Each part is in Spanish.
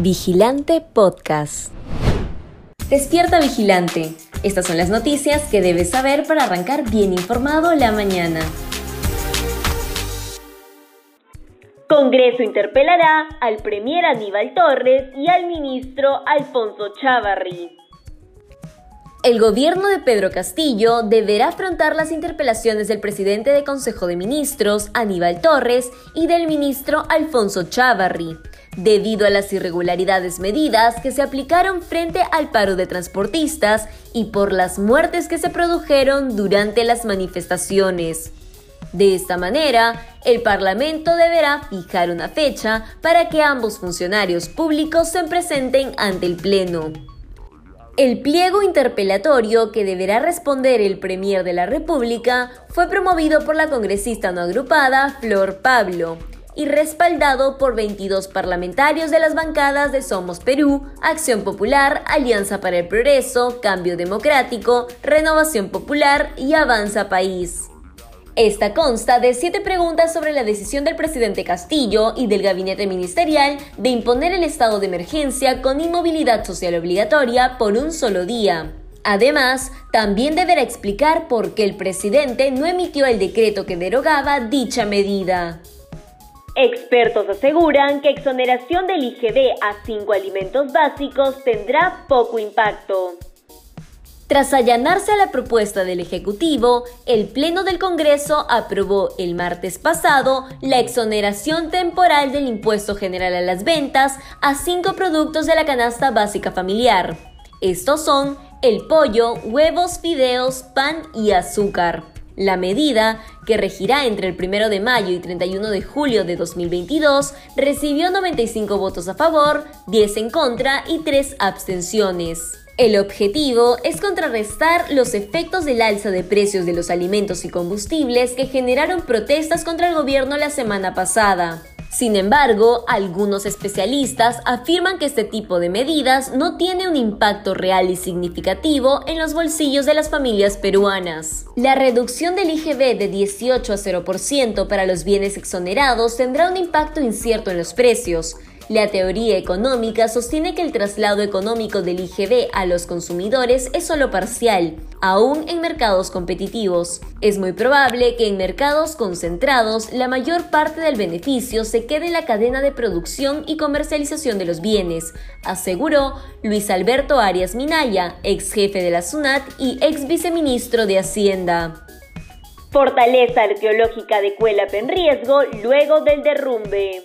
Vigilante Podcast. Despierta Vigilante. Estas son las noticias que debes saber para arrancar bien informado la mañana. Congreso interpelará al Premier Aníbal Torres y al ministro Alfonso Chávarri. El gobierno de Pedro Castillo deberá afrontar las interpelaciones del presidente de Consejo de Ministros, Aníbal Torres, y del ministro Alfonso Chávarri, debido a las irregularidades medidas que se aplicaron frente al paro de transportistas y por las muertes que se produjeron durante las manifestaciones. De esta manera, el Parlamento deberá fijar una fecha para que ambos funcionarios públicos se presenten ante el Pleno. El pliego interpelatorio que deberá responder el Premier de la República fue promovido por la congresista no agrupada Flor Pablo y respaldado por 22 parlamentarios de las bancadas de Somos Perú, Acción Popular, Alianza para el Progreso, Cambio Democrático, Renovación Popular y Avanza País. Esta consta de siete preguntas sobre la decisión del presidente Castillo y del gabinete ministerial de imponer el estado de emergencia con inmovilidad social obligatoria por un solo día. Además, también deberá explicar por qué el presidente no emitió el decreto que derogaba dicha medida. Expertos aseguran que exoneración del IGB a cinco alimentos básicos tendrá poco impacto. Tras allanarse a la propuesta del Ejecutivo, el Pleno del Congreso aprobó el martes pasado la exoneración temporal del impuesto general a las ventas a cinco productos de la canasta básica familiar. Estos son el pollo, huevos, fideos, pan y azúcar. La medida, que regirá entre el 1 de mayo y 31 de julio de 2022, recibió 95 votos a favor, 10 en contra y 3 abstenciones. El objetivo es contrarrestar los efectos del alza de precios de los alimentos y combustibles que generaron protestas contra el gobierno la semana pasada. Sin embargo, algunos especialistas afirman que este tipo de medidas no tiene un impacto real y significativo en los bolsillos de las familias peruanas. La reducción del IGB de 18 a 0% para los bienes exonerados tendrá un impacto incierto en los precios, la teoría económica sostiene que el traslado económico del IGB a los consumidores es solo parcial, aún en mercados competitivos. Es muy probable que en mercados concentrados la mayor parte del beneficio se quede en la cadena de producción y comercialización de los bienes, aseguró Luis Alberto Arias Minaya, ex jefe de la SUNAT y ex viceministro de Hacienda. Fortaleza arqueológica de Cuelap en riesgo luego del derrumbe.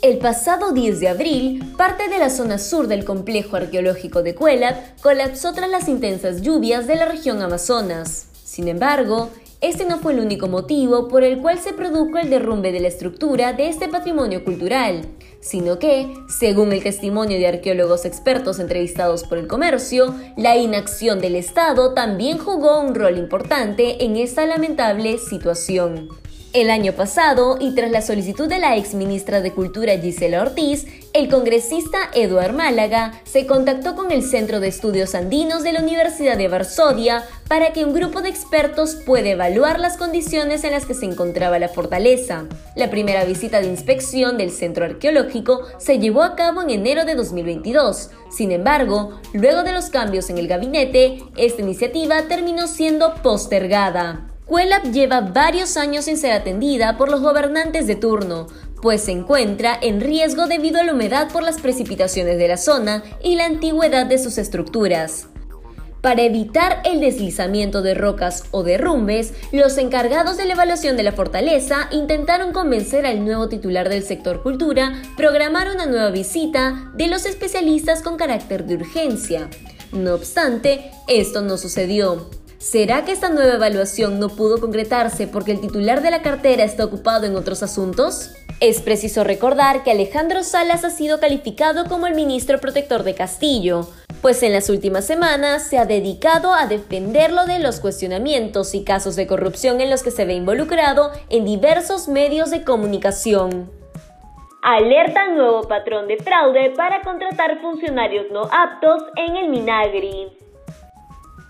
El pasado 10 de abril, parte de la zona sur del complejo arqueológico de Cuelap colapsó tras las intensas lluvias de la región Amazonas. Sin embargo, este no fue el único motivo por el cual se produjo el derrumbe de la estructura de este patrimonio cultural, sino que, según el testimonio de arqueólogos expertos entrevistados por el comercio, la inacción del Estado también jugó un rol importante en esta lamentable situación. El año pasado, y tras la solicitud de la ex ministra de Cultura Gisela Ortiz, el congresista Eduard Málaga se contactó con el Centro de Estudios Andinos de la Universidad de Varsovia para que un grupo de expertos pueda evaluar las condiciones en las que se encontraba la fortaleza. La primera visita de inspección del centro arqueológico se llevó a cabo en enero de 2022. Sin embargo, luego de los cambios en el gabinete, esta iniciativa terminó siendo postergada. Cuelap lleva varios años sin ser atendida por los gobernantes de turno, pues se encuentra en riesgo debido a la humedad por las precipitaciones de la zona y la antigüedad de sus estructuras. Para evitar el deslizamiento de rocas o derrumbes, los encargados de la evaluación de la fortaleza intentaron convencer al nuevo titular del sector cultura programar una nueva visita de los especialistas con carácter de urgencia. No obstante, esto no sucedió. ¿Será que esta nueva evaluación no pudo concretarse porque el titular de la cartera está ocupado en otros asuntos? Es preciso recordar que Alejandro Salas ha sido calificado como el ministro protector de Castillo, pues en las últimas semanas se ha dedicado a defenderlo de los cuestionamientos y casos de corrupción en los que se ve involucrado en diversos medios de comunicación. Alerta nuevo patrón de fraude para contratar funcionarios no aptos en el Minagri.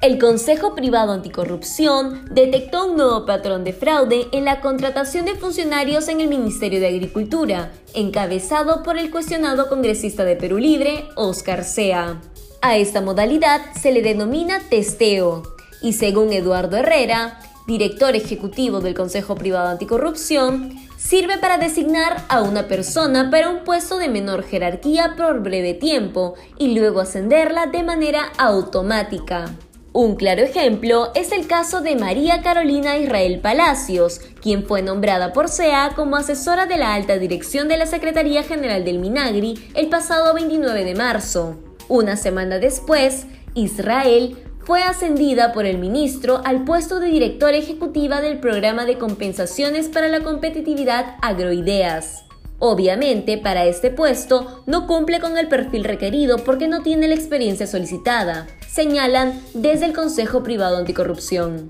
El Consejo Privado Anticorrupción detectó un nuevo patrón de fraude en la contratación de funcionarios en el Ministerio de Agricultura, encabezado por el cuestionado congresista de Perú Libre, Oscar Sea. A esta modalidad se le denomina testeo, y según Eduardo Herrera, director ejecutivo del Consejo Privado Anticorrupción, sirve para designar a una persona para un puesto de menor jerarquía por breve tiempo y luego ascenderla de manera automática. Un claro ejemplo es el caso de María Carolina Israel Palacios, quien fue nombrada por SEA como asesora de la alta dirección de la Secretaría General del Minagri el pasado 29 de marzo. Una semana después, Israel fue ascendida por el ministro al puesto de directora ejecutiva del Programa de Compensaciones para la Competitividad Agroideas. Obviamente, para este puesto no cumple con el perfil requerido porque no tiene la experiencia solicitada señalan desde el Consejo Privado Anticorrupción.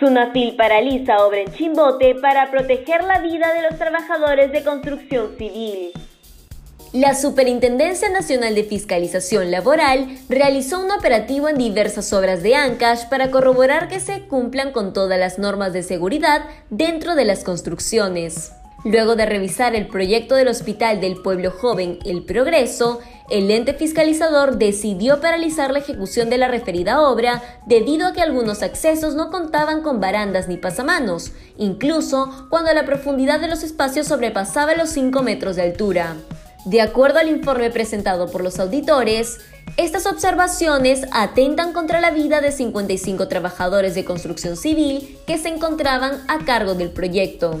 Sunafil paraliza obra en Chimbote para proteger la vida de los trabajadores de construcción civil. La Superintendencia Nacional de Fiscalización Laboral realizó un operativo en diversas obras de Ancash para corroborar que se cumplan con todas las normas de seguridad dentro de las construcciones. Luego de revisar el proyecto del Hospital del Pueblo Joven El Progreso, el ente fiscalizador decidió paralizar la ejecución de la referida obra debido a que algunos accesos no contaban con barandas ni pasamanos, incluso cuando la profundidad de los espacios sobrepasaba los 5 metros de altura. De acuerdo al informe presentado por los auditores, estas observaciones atentan contra la vida de 55 trabajadores de construcción civil que se encontraban a cargo del proyecto.